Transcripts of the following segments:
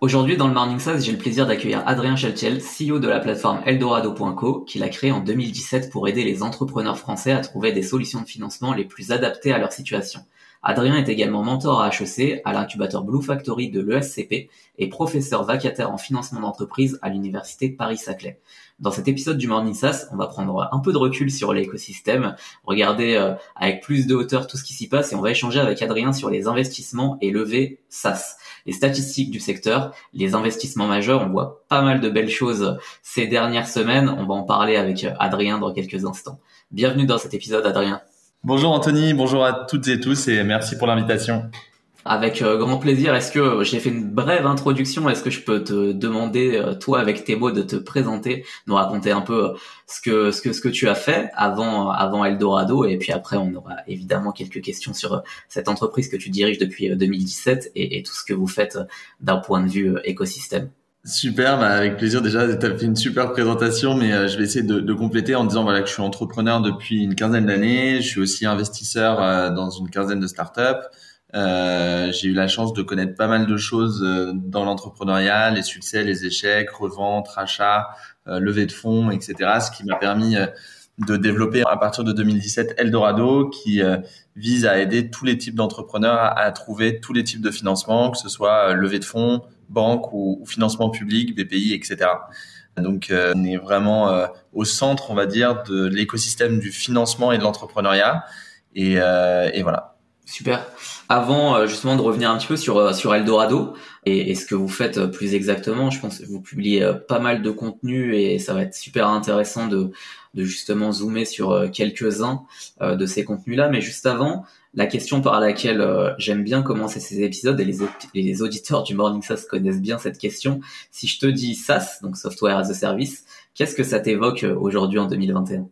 Aujourd'hui, dans le Morning SaaS, j'ai le plaisir d'accueillir Adrien Chaltiel, CEO de la plateforme Eldorado.co, qu'il a créé en 2017 pour aider les entrepreneurs français à trouver des solutions de financement les plus adaptées à leur situation. Adrien est également mentor à HEC, à l'incubateur Blue Factory de l'ESCP et professeur vacataire en financement d'entreprise à l'université Paris-Saclay. Dans cet épisode du Morning SaaS, on va prendre un peu de recul sur l'écosystème, regarder euh, avec plus de hauteur tout ce qui s'y passe et on va échanger avec Adrien sur les investissements et levées SaaS. Les statistiques du secteur, les investissements majeurs, on voit pas mal de belles choses ces dernières semaines. On va en parler avec Adrien dans quelques instants. Bienvenue dans cet épisode, Adrien. Bonjour Anthony, bonjour à toutes et tous et merci pour l'invitation. Avec euh, grand plaisir. Est-ce que euh, j'ai fait une brève introduction Est-ce que je peux te demander, euh, toi, avec tes mots, de te présenter, nous raconter un peu ce que ce que ce que tu as fait avant avant Eldorado et puis après on aura évidemment quelques questions sur cette entreprise que tu diriges depuis 2017 et, tout ce que vous faites d'un point de vue écosystème. Super, bah avec plaisir. Déjà, tu as fait une super présentation, mais je vais essayer de, de, compléter en disant voilà que je suis entrepreneur depuis une quinzaine d'années. Je suis aussi investisseur dans une quinzaine de startups. Euh, j'ai eu la chance de connaître pas mal de choses euh, dans l'entrepreneuriat, les succès, les échecs, revente, rachat, levée de fonds, etc. Ce qui m'a permis de développer à partir de 2017 Eldorado, qui vise à aider tous les types d'entrepreneurs à, à, trouver tous les types de financement, que ce soit levée de fonds, banque ou, financement public, BPI, etc. Donc, euh, on est vraiment euh, au centre, on va dire, de l'écosystème du financement et de l'entrepreneuriat. Et, euh, et, voilà. Super. Avant justement de revenir un petit peu sur sur Eldorado et, ce que vous faites plus exactement, je pense que vous publiez pas mal de contenu et ça va être super intéressant de de justement zoomer sur quelques-uns de ces contenus-là. Mais juste avant, la question par laquelle euh, j'aime bien commencer ces épisodes et les, les, auditeurs du Morning SaaS connaissent bien cette question. Si je te dis SaaS, donc Software as a Service, qu'est-ce que ça t'évoque euh, aujourd'hui en 2021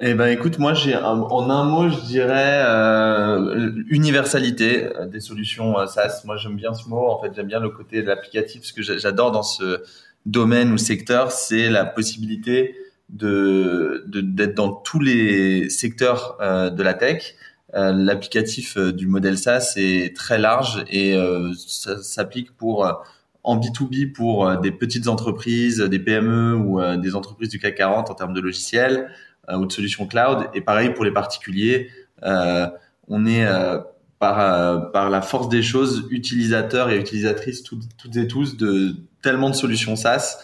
eh ben écoute, moi j'ai en un mot, je dirais euh, universalité des solutions SaaS. Moi j'aime bien ce mot. En fait, j'aime bien le côté de l'applicatif. Ce que j'adore dans ce domaine ou secteur, c'est la possibilité de d'être dans tous les secteurs de la tech euh, l'applicatif euh, du modèle SaaS est très large et euh, ça s'applique pour en B2B pour des petites entreprises, des PME ou des entreprises du CAC 40 en termes de logiciels ou de solutions cloud. Et pareil pour les particuliers, on est par, par la force des choses utilisateurs et utilisatrices toutes, et tous de tellement de solutions SaaS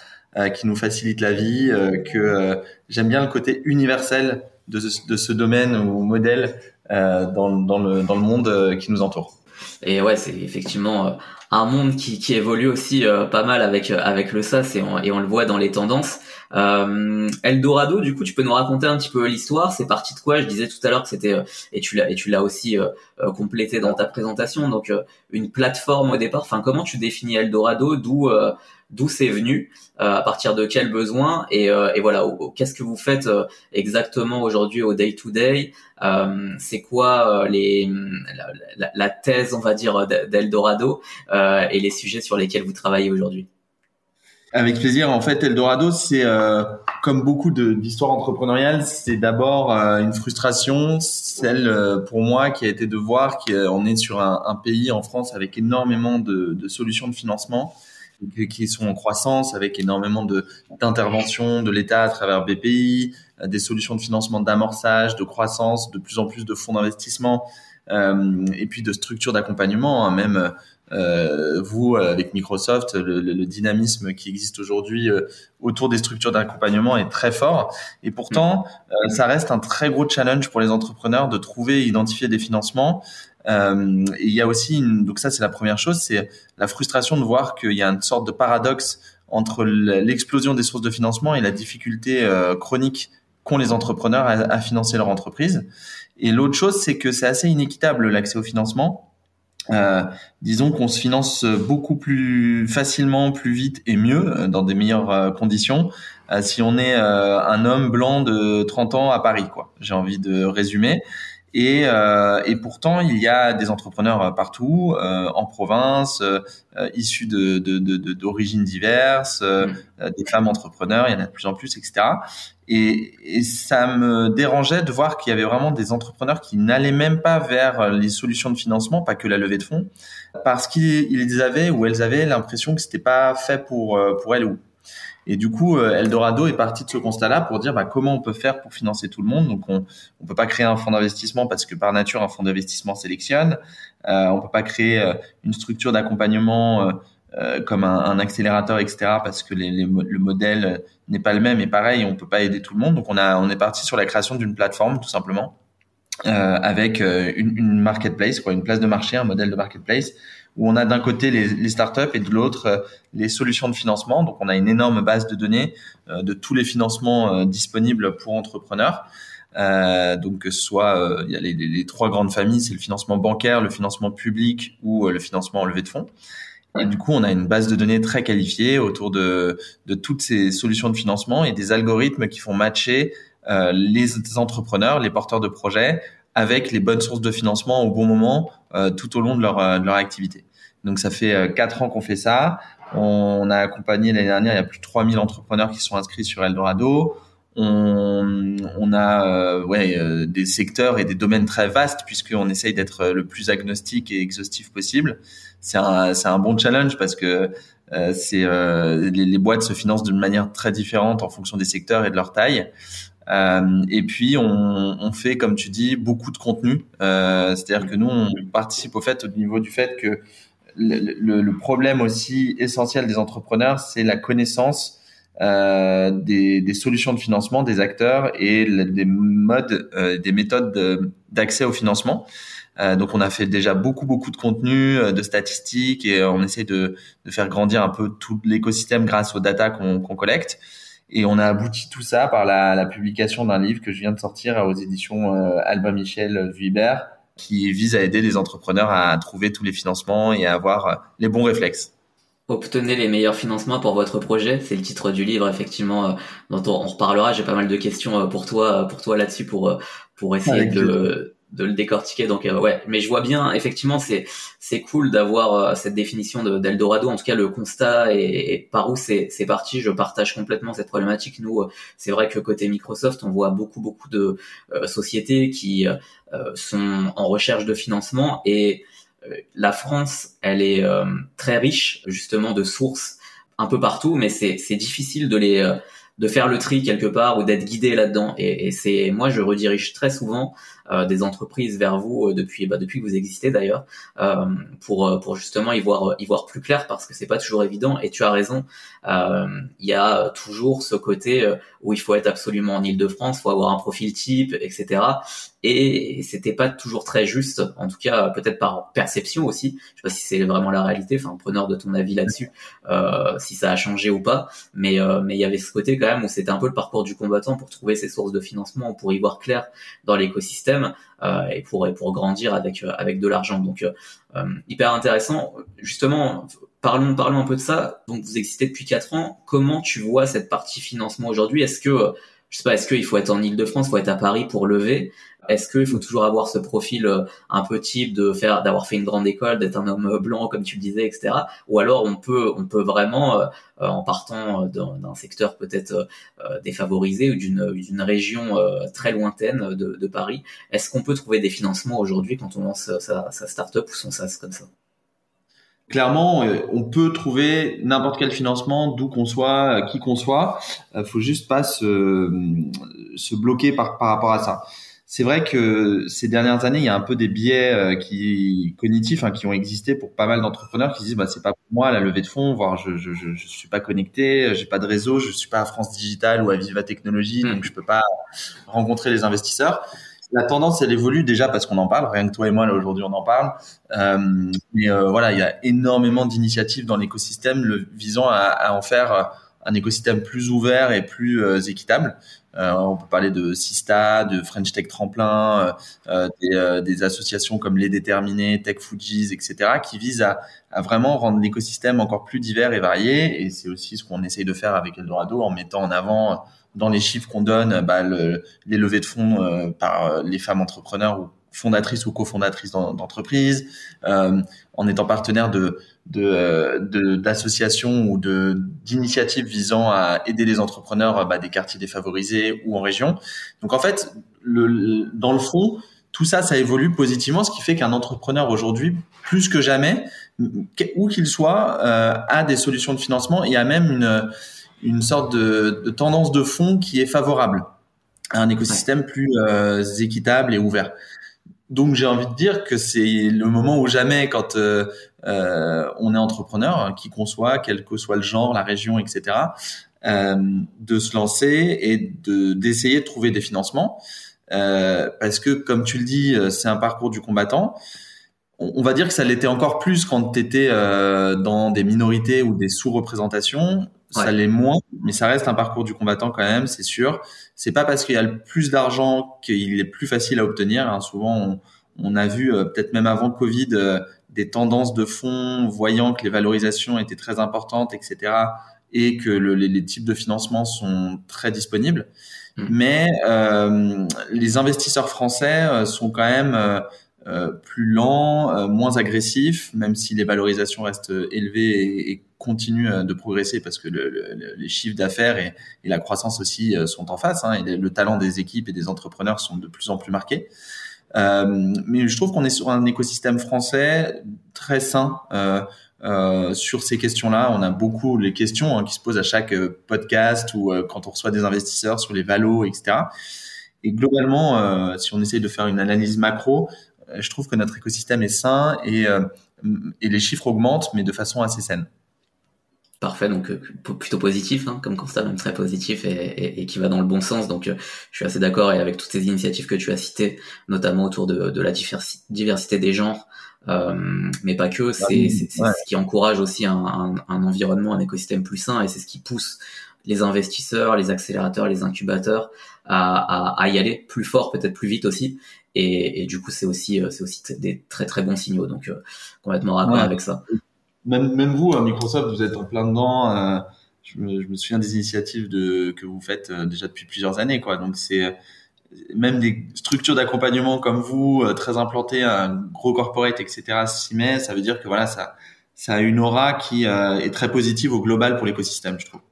qui nous facilitent la vie que j'aime bien le côté universel de ce, de ce domaine ou modèle euh, dans, dans, le, dans le monde euh, qui nous entoure. Et ouais, c'est effectivement euh, un monde qui, qui évolue aussi pas mal avec avec le SaaS et on, et on le voit dans les tendances. Euh, Eldorado, du coup, tu peux nous raconter un petit peu l'histoire. C'est parti de quoi? Je disais tout à l'heure que c'était et tu l'as et tu l'as aussi complété dans ta présentation. Donc une plateforme au départ. Enfin, comment tu définis Eldorado? D'où d'où c'est venu, euh, à partir de quel besoin et, euh, et voilà, qu'est-ce que vous faites euh, exactement aujourd'hui au day to day C'est quoi les la, la, thèse, on va dire, d'Eldorado et les sujets sur lesquels vous travaillez aujourd'hui? Avec plaisir. En fait, Eldorado, c'est comme beaucoup d'histoires entrepreneuriales, c'est d'abord une frustration, celle pour moi qui a été de voir qu'on est sur un, un, pays en France avec énormément de, de solutions de financement qui sont en croissance avec énormément de d'interventions de l'État à travers BPI, euh, des solutions de financement d'amorçage, de croissance, de plus en plus de fonds d'investissement euh, et puis de structures d'accompagnement, hein, même euh, vous avec Microsoft, le, le, dynamisme qui existe aujourd'hui euh, autour des structures d'accompagnement est très fort et pourtant mm. ça reste un très gros challenge pour les entrepreneurs de trouver et identifier des financements euh, il y a aussi, une, donc ça c'est la première chose, c'est la frustration de voir qu'il y a une sorte de paradoxe entre l'explosion des sources de financement et la difficulté euh, chronique qu'ont les entrepreneurs à, financer leur entreprise. Et l'autre chose, c'est que c'est assez inéquitable l'accès au financement. Euh, disons qu'on se finance beaucoup plus facilement, plus vite et mieux, dans des meilleures conditions, si on est un homme blanc de 30 ans à Paris. quoi. J'ai envie de résumer. Et, euh, et, pourtant, il y a des entrepreneurs euh, partout, euh, en province, euh, issus de, d'origines diverses, mm. des femmes entrepreneurs, il y en a de plus en plus, etc. Et, et ça me dérangeait de voir qu'il y avait vraiment des entrepreneurs qui n'allaient même pas vers les solutions de financement, pas que la levée de fonds, parce qu'ils avaient ou elles avaient l'impression que c'était pas fait pour pour elles ou et du coup, euh, Eldorado est parti de ce constat-là pour dire bah, comment on peut faire pour financer tout le monde? Donc, on ne peut pas créer un fonds d'investissement parce que par nature, un fonds d'investissement sélectionne. Euh, on peut pas créer euh, une structure d'accompagnement comme un, accélérateur, etc. parce que le modèle n'est pas le même. Et pareil, on peut pas aider tout le monde. Donc, on, est parti sur la création d'une plateforme, tout simplement, avec une, marketplace, une place de marché, un modèle de marketplace où on a d'un côté les, startups et de l'autre euh, les solutions de financement. Donc on a une énorme base de données euh, de tous les financements euh, disponibles pour entrepreneurs. Euh, donc soit il y a les, trois grandes familles, c'est le financement bancaire, le financement public ou le financement en levée de fonds. Et du coup, on a une base de données très qualifiée autour de, toutes ces solutions de financement et des algorithmes qui font matcher les entrepreneurs, les porteurs de projets avec les bonnes sources de financement au bon moment euh, tout au long de leur, euh, de leur activité. Donc ça fait euh, quatre ans qu'on fait ça. On a accompagné l'année dernière, il y a plus de 3000 entrepreneurs qui sont inscrits sur Eldorado. On, on a euh, ouais, des secteurs et des domaines très vastes puisqu'on essaye d'être le plus agnostique et exhaustif possible. C'est un, un bon challenge parce que euh, c'est les, les, boîtes se financent d'une manière très différente en fonction des secteurs et de leur taille. Euh, et puis on, on, fait, comme tu dis, beaucoup de contenu. Euh, C'est-à-dire que nous, on participe au fait au niveau du fait que le, le, le problème aussi essentiel des entrepreneurs, c'est la connaissance euh, des, des, solutions de financement des acteurs et des modes, euh, des méthodes d'accès au financement. Euh, donc on a fait déjà beaucoup beaucoup de contenu, de statistiques et on essaie de, de faire grandir un peu tout l'écosystème grâce aux data qu'on qu'on collecte. Et on a abouti tout ça par la, la publication d'un livre que je viens de sortir aux éditions euh, Albin Michel Vuibert, qui vise à aider les entrepreneurs à trouver tous les financements et à avoir euh, les bons réflexes. Obtenez les meilleurs financements pour votre projet, c'est le titre du livre effectivement euh, dont on, reparlera. J'ai pas mal de questions pour toi, pour toi là-dessus pour pour essayer de de le décortiquer. Donc euh, ouais, mais je vois bien effectivement c'est c'est cool d'avoir euh, cette définition d'Eldorado. En tout cas, le constat et, par où c'est parti, je partage complètement cette problématique. Nous, euh, c'est vrai que côté Microsoft, on voit beaucoup beaucoup de sociétés qui sont en recherche de financement et la France, elle est très riche justement de sources un peu partout, mais c'est difficile de les de faire le tri quelque part ou d'être guidé là-dedans. Et, et c'est moi, je redirige très souvent euh, des entreprises vers vous euh, depuis bah, depuis que vous existez d'ailleurs euh, pour pour justement y voir y voir plus clair parce que c'est pas toujours évident. Et tu as raison, il y a toujours ce côté où il faut être absolument en Ile-de-France, faut avoir un profil type, etc et c'était pas toujours très juste, en tout cas peut-être par perception aussi. Je sais pas si c'est vraiment la réalité, enfin preneur de ton avis là-dessus, euh, si ça a changé ou pas. Mais euh, mais il y avait ce côté quand même où c'était un peu le parcours du combattant pour trouver ses sources de financement, pour y voir clair dans l'écosystème euh, et pour et pour grandir avec euh, avec de l'argent. Donc euh, hyper intéressant. Justement, parlons parlons un peu de ça. Donc vous existez depuis quatre ans. Comment tu vois cette partie financement aujourd'hui? Est-ce que je sais pas, est-ce qu'il faut être en Ile-de-France, faut être à Paris pour lever? Est-ce qu'il faut toujours avoir ce profil euh, un peu type de faire, d'avoir fait une grande école, d'être un homme blanc comme tu le disais, etc. Ou alors on peut, on peut vraiment, euh, euh, en partant d'un secteur peut-être défavorisé ou d'une région très lointaine de, de Paris, est-ce qu'on peut trouver des financements aujourd'hui quand on lance sa, sa start-up ou son SaaS comme ça? Clairement, euh, on peut trouver n'importe quel financement, d'où qu'on soit, euh, qui qu'on soit. Euh, faut juste pas se, se bloquer par, par rapport à ça. C'est vrai que ces dernières années, il y a un peu des biais qui cognitifs hein, qui ont existé pour pas mal d'entrepreneurs qui disent bah c'est pas pour moi la levée de fonds, voire je je, je, je suis pas connecté, j'ai pas de réseau, je suis pas à France Digital ou à Viva Technologie, hmm. donc je peux pas rencontrer les investisseurs la tendance, elle évolue déjà parce qu'on en parle. Rien que toi et moi, là, aujourd'hui, on en parle. Euh, mais euh, voilà, il y a énormément d'initiatives dans l'écosystème visant à, à, en faire un écosystème plus ouvert et plus équitable. on peut parler de Sista, de French Tech Tremplin, des, des, associations comme Les Déterminés, Tech Fujis, etc., qui visent à, à vraiment rendre l'écosystème encore plus divers et varié. Et c'est aussi ce qu'on essaye de faire avec Eldorado en mettant en avant dans les chiffres qu'on donne bah, le, les levées de fonds euh, par euh, les femmes entrepreneurs ou fondatrices ou cofondatrices d'entreprises, euh, en étant partenaire de d'associations de, ou de d'initiatives visant à aider les entrepreneurs bah, des quartiers défavorisés ou en région. Donc en fait, le, dans le fond, tout ça, ça évolue positivement, ce qui fait qu'un entrepreneur aujourd'hui, plus que jamais, où qu'il soit, euh, a des solutions de financement et a même une une sorte de, de, tendance de fond qui est favorable à un écosystème plus euh, équitable et ouvert. Donc j'ai envie de dire que c'est le moment ou jamais quand euh, euh, on est entrepreneur, hein, qui conçoit, quel que soit le genre, la région, etc., de se lancer et de d'essayer de trouver des financements. Parce que comme tu le dis, c'est un parcours du combattant on va dire que ça l'était encore plus quand tu étais euh, dans des minorités ou des sous-représentations ça l'est moins, mais ça reste un parcours du combattant quand même, c'est sûr. C'est pas parce qu'il y a le plus d'argent qu'il est plus facile à obtenir. Hein. Souvent, on, a vu euh, peut-être même avant Covid euh, des tendances de fonds, voyant que les valorisations étaient très importantes, etc., et que les, types de financement sont très disponibles. Mmh. Mais euh, les investisseurs français sont quand même euh, plus lent, euh, moins agressif, même si les valorisations restent élevées et, et continuent euh, de progresser parce que le, les chiffres d'affaires et, la croissance aussi sont en face. Hein, et le talent des équipes et des entrepreneurs sont de plus en plus marqués. Euh, mais je trouve qu'on est sur un écosystème français très sain euh, sur ces questions-là. On a beaucoup les questions hein, qui se posent à chaque podcast ou quand on reçoit des investisseurs sur les valos, etc. Et globalement, si on essaye de faire une analyse macro, je trouve que notre écosystème est sain euh, et les chiffres augmentent, mais de façon assez saine. Parfait, donc euh, plutôt positif, hein, comme constat même très positif et, et, qui va dans le bon sens. Donc euh, je suis assez d'accord et avec toutes ces initiatives que tu as citées, notamment autour de, de la diversité des genres, euh, mais pas que. C'est ce qui encourage aussi un, un, un, environnement, un écosystème plus sain et c'est ce qui pousse les investisseurs, les accélérateurs, les incubateurs à, à, à y aller plus fort, peut-être plus vite aussi. Et, et du coup, c'est aussi, c'est aussi des très très bons signaux. Donc, euh, complètement raccord avec ça. Même, même vous, à Microsoft, vous êtes en plein dedans. Euh, je, me, je, me, souviens des initiatives de, que vous faites déjà depuis plusieurs années, quoi. Donc, c'est même des structures d'accompagnement comme vous, très implantées, un gros corporate, etc. S'y met, ça veut dire que voilà, ça, ça a une aura qui est très positive au global pour l'écosystème, je trouve.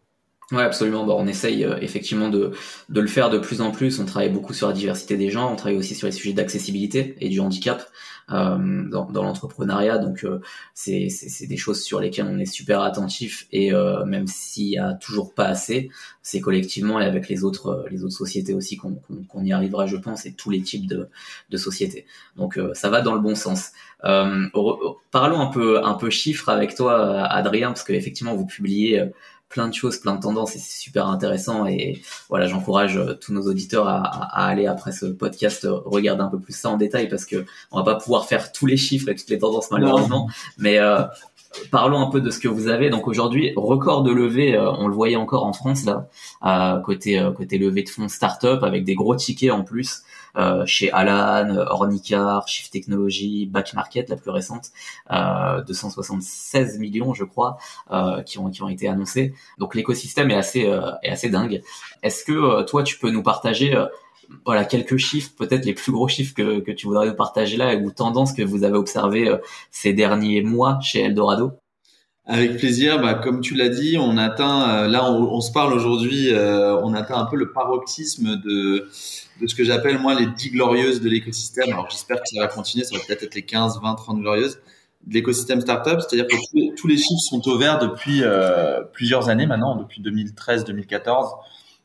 Ouais, absolument. Bon, on essaye euh, effectivement de, de le faire de plus en plus. On travaille beaucoup sur la diversité des gens. On travaille aussi sur les sujets d'accessibilité et du handicap euh, dans, dans l'entrepreneuriat. Donc, euh, c'est des choses sur lesquelles on est super attentif. Et euh, même s'il y a toujours pas assez, c'est collectivement et avec les autres les autres sociétés aussi qu'on qu'on y arrivera, je pense, et tous les types de, de sociétés. Donc, ça va dans le bon sens. parlons un peu un peu chiffres avec toi, Adrien, parce que effectivement, vous publiez plein de choses, plein de tendances et c'est super intéressant. Et voilà, j'encourage euh, tous nos auditeurs à, à, aller après ce podcast euh, regarder un peu plus ça en détail parce que on va pas pouvoir faire tous les chiffres et toutes les tendances malheureusement. Mais euh, parlons un peu de ce que vous avez. Donc aujourd'hui, record de levée, on le voyait encore en France là, côté côté levée de fonds start-up avec des gros tickets en plus. Euh, chez Alan, Ornicar, Shift Technology, Back Market, la plus récente, euh, 276 millions, je crois, euh, qui ont qui ont été annoncés. Donc l'écosystème est assez euh, est assez dingue. Est-ce que toi tu peux nous partager voilà quelques chiffres, peut-être les plus gros chiffres que, que tu voudrais nous partager là ou tendances que vous avez observées ces derniers mois chez Eldorado? Avec plaisir. Bah, comme tu l'as dit, on atteint, là, on, se parle aujourd'hui, on atteint un peu le paroxysme de, de ce que j'appelle moi les 10 glorieuses de l'écosystème. Alors j'espère que ça va continuer, ça va peut-être être les 15, 20, 30 glorieuses de l'écosystème startup. C'est-à-dire que tous les, chiffres sont au vert depuis euh, plusieurs années maintenant, depuis 2013-2014.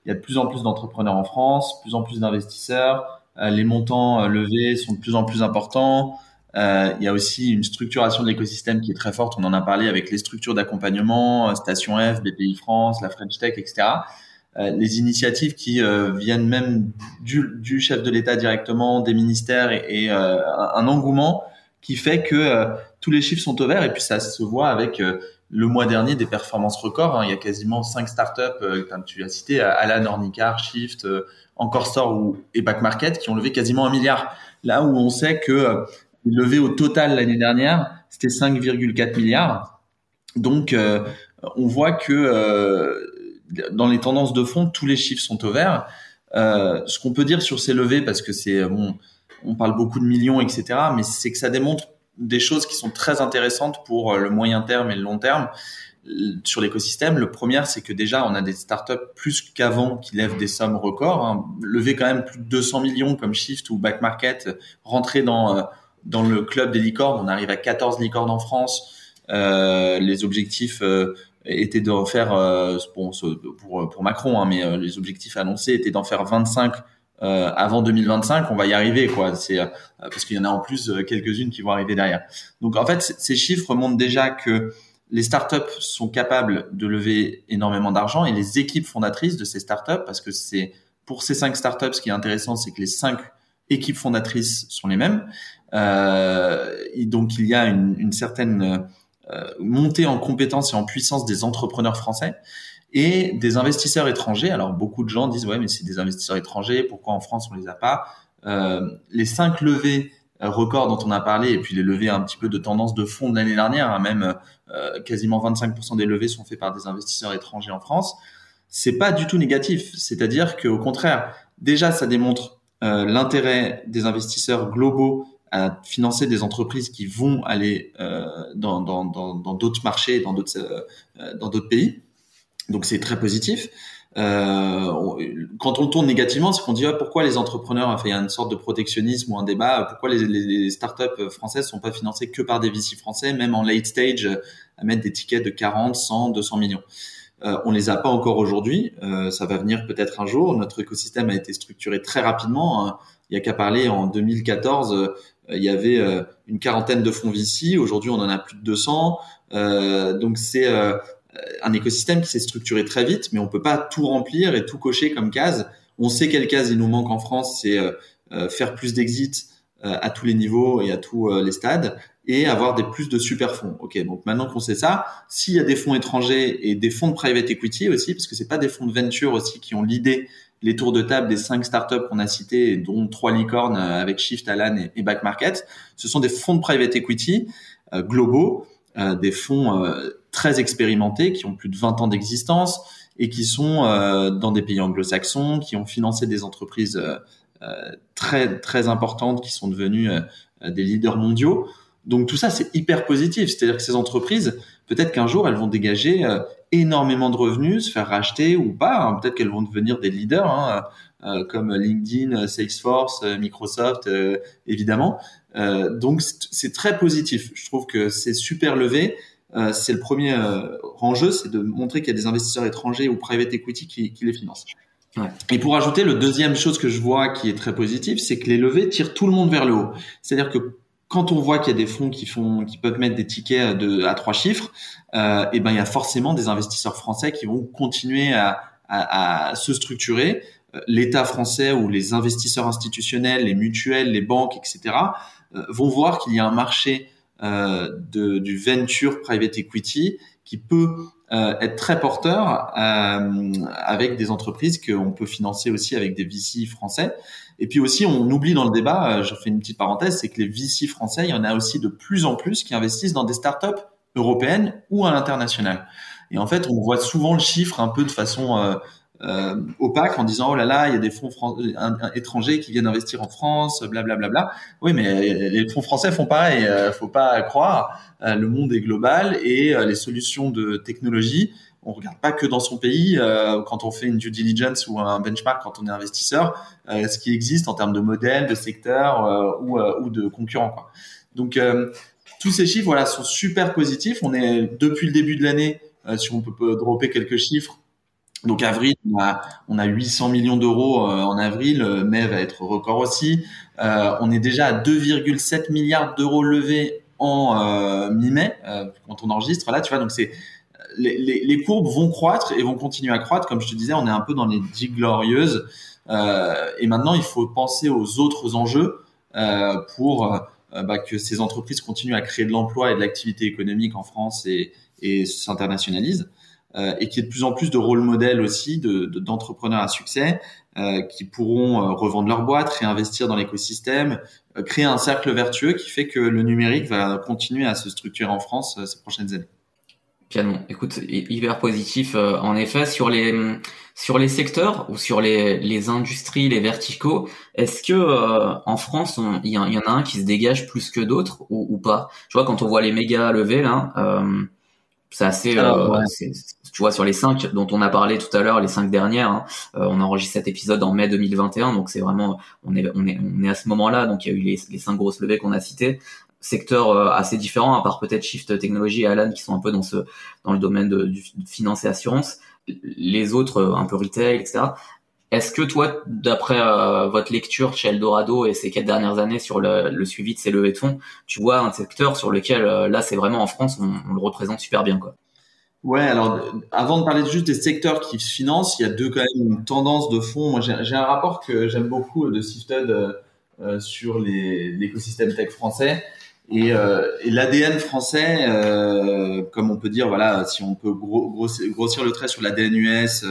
Il y a de plus en plus d'entrepreneurs en France, plus en plus d'investisseurs. Euh, les montants euh, levés sont de plus en plus importants. Il y a aussi une structuration de l'écosystème qui est très forte. On en a parlé avec les structures d'accompagnement, Station F, BPI France, la French Tech, etc. Euh, les initiatives qui euh, viennent même du, du, chef de l'État directement, des ministères et, euh, un engouement qui fait que tous les chiffres sont au vert et puis ça se voit avec le mois dernier des performances records. Hein. Il y a quasiment cinq startups, comme tu as cité, Alan, Ornicar, Shift, Encore Store ou, et Back Market, qui ont levé quasiment un milliard. Là où on sait que levé au total l'année dernière, c'était 5,4 milliards. Donc, on voit que dans les tendances de fond, tous les chiffres sont au vert. Euh, ce qu'on peut dire sur ces levées, parce que c'est bon, on parle beaucoup de millions, etc., mais c'est que ça démontre des choses qui sont très intéressantes pour euh, le moyen terme et le long terme sur l'écosystème. Le premier, c'est que déjà, on a des startups plus qu'avant qui lèvent des sommes records. Hein. Quand même plus de 200 millions comme Shift ou Back Market, rentrer dans, euh, dans le club des licornes. On arrive à 14 licornes en France. Euh, les objectifs euh, était d'en faire euh, pour, pour, Macron, hein, mais euh, les objectifs annoncés étaient d'en faire 25 euh, avant 2025. On va y arriver, quoi. C'est parce qu'il y en a en plus quelques-unes qui vont arriver derrière. Donc en fait, ces chiffres montrent déjà que les startups sont capables de lever énormément d'argent et les équipes fondatrices de ces startups, parce que c'est pour ces cinq startups, ce qui est intéressant, c'est que les cinq équipes fondatrices sont les mêmes. Euh, donc il y a une, certaine euh, monter en compétence et en puissance des entrepreneurs français et des investisseurs étrangers. Alors beaucoup de gens disent ouais mais c'est des investisseurs étrangers, pourquoi en France on les a pas? Euh, Les cinq levées records dont on a parlé et puis les levées un petit peu de tendance de fond de l'année dernière, hein, même quasiment 25% des levées sont faites par des investisseurs étrangers en France. C'est pas du tout négatif, c'est-à-dire qu'au contraire, déjà ça démontre l'intérêt des investisseurs globaux à financer des entreprises qui vont aller euh, dans d'autres dans, dans, marchés, dans d'autres euh, dans pays. Donc c'est très positif. Euh, quand on le tourne négativement, c'est qu'on dit ah, pourquoi les entrepreneurs, enfin il y a une sorte de protectionnisme ou un débat, pourquoi les, les, startups françaises sont pas financées que par des VC français, même en late stage, à mettre des tickets de 40, 100, 200 millions. Euh, on les a pas encore aujourd'hui, euh, ça va venir peut-être un jour. Notre écosystème a été structuré très rapidement. Hein. Il y a qu'à parler en 2014, il y avait euh, une quarantaine de fonds VC. Aujourd'hui, on en a plus de 200. Euh, donc c'est euh, un écosystème qui s'est structuré très vite, mais on peut pas tout remplir et tout cocher comme case. On sait quelle case il nous manque en France, c'est faire plus d'exits à tous les niveaux et à tous les stades et avoir des plus de super fonds. Ok, donc maintenant qu'on sait ça, s'il y a des fonds étrangers et des fonds de private equity aussi, parce que c'est pas des fonds de venture aussi qui ont l'idée les tours de table des cinq startups qu'on a cités, dont trois licornes euh, avec Shift, Alan et, Back Market, ce sont des fonds de private equity euh, globaux, euh, des fonds très expérimentés qui ont plus de 20 ans d'existence et qui sont dans des pays anglo-saxons, qui ont financé des entreprises très très importantes qui sont devenues des leaders mondiaux. Donc tout ça, c'est hyper positif. C'est-à-dire que ces entreprises, peut-être qu'un jour, elles vont dégager euh, énormément de revenus, se faire racheter ou pas. Hein. Peut-être qu'elles vont devenir des leaders, hein, euh, comme LinkedIn, Salesforce, euh, Microsoft, évidemment. donc c'est très positif. Je trouve que c'est super levé. c'est le premier enjeu, c'est de montrer qu'il y a des investisseurs étrangers ou private equity qui, qui les financent. Ouais. Et pour ajouter, le deuxième chose que je vois qui est très positif, c'est que les levées tirent tout le monde vers le haut. C'est-à-dire que quand on voit qu'il y a des fonds qui font, qui peuvent mettre des tickets de, à trois chiffres, euh, et ben il y a forcément des investisseurs français qui vont continuer à, à, à se structurer. Euh, L'État français ou les investisseurs institutionnels, les mutuelles, les banques, etc., euh, vont voir qu'il y a un marché euh, de, du venture private equity qui peut euh, être très porteur euh, avec des entreprises qu'on peut financer aussi avec des VC français. Et puis aussi, on oublie dans le débat, euh, je fais une petite parenthèse, c'est que les VC français, il y en a aussi de plus en plus qui investissent dans des startups européennes ou à l'international. Et en fait, on voit souvent le chiffre un peu de façon euh, euh, opaque en disant oh là là, il y a des fonds étrangers qui viennent investir en France, blablabla. Bla, bla, bla. Oui, mais les fonds français font pareil. Euh, faut pas croire. le monde est global et les solutions de technologie on regarde pas que dans son pays euh, quand on fait une due diligence ou un benchmark quand on est investisseur, euh, ce qui existe en termes de modèles, de secteurs euh, ou, ou, de concurrents. Donc tous ces chiffres voilà sont super positifs. On est depuis le début de l'année, si on peut dropper quelques chiffres. Donc avril, on a, on a 800 millions d'euros en avril, mai va être record aussi. on est déjà à 2,7 milliards d'euros levés en mi-mai quand on enregistre. Là, tu vois, donc c'est les, courbes vont croître et vont continuer à croître. Comme je te disais, on est un peu dans les dix glorieuses. Euh, et maintenant, il faut penser aux autres enjeux euh, pour euh, bah, que ces entreprises continuent à créer de l'emploi et de l'activité économique en France et, et s'internationalise. Euh, et qui est de plus en plus de rôle modèle aussi de d'entrepreneurs à succès euh, qui pourront revendre leur boîte, réinvestir dans l'écosystème, créer un cercle vertueux qui fait que le numérique va continuer à se structurer en France ces prochaines années. Canon. Écoute, hyper positif. en effet, sur les sur les secteurs ou sur les, les industries, les verticaux, est-ce que en France, il y, en a un qui se dégage plus que d'autres ou, ou, pas? Tu vois, quand on voit les méga levés là, c'est assez, euh, tu vois, sur les cinq dont on a parlé tout à l'heure, les cinq dernières, hein, euh, on enregistre cet épisode en mai 2021, donc c'est vraiment, on est, on est, on est à ce moment-là, donc il y a eu les, les cinq grosses levées qu'on a citées, secteurs euh, assez différents, à part peut-être Shift Technology et Alan qui sont un peu dans ce, dans le domaine de, du finance et assurance, les autres un peu retail, etc. Est-ce que toi, d'après euh, votre lecture chez Eldorado et ces quatre dernières années sur le, suivi de ces levées de fonds, tu vois un secteur sur lequel, euh, là, c'est vraiment en France, on, le représente super bien, quoi? Ouais, alors avant de parler juste des secteurs qui se financent, il y a deux quand même une tendance de fond. Moi, j'ai un rapport que j'aime beaucoup de Sifted euh, sur l'écosystème tech français et, et l'ADN français, comme on peut dire, voilà, si on peut grossir, grossir le trait sur l'ADN US,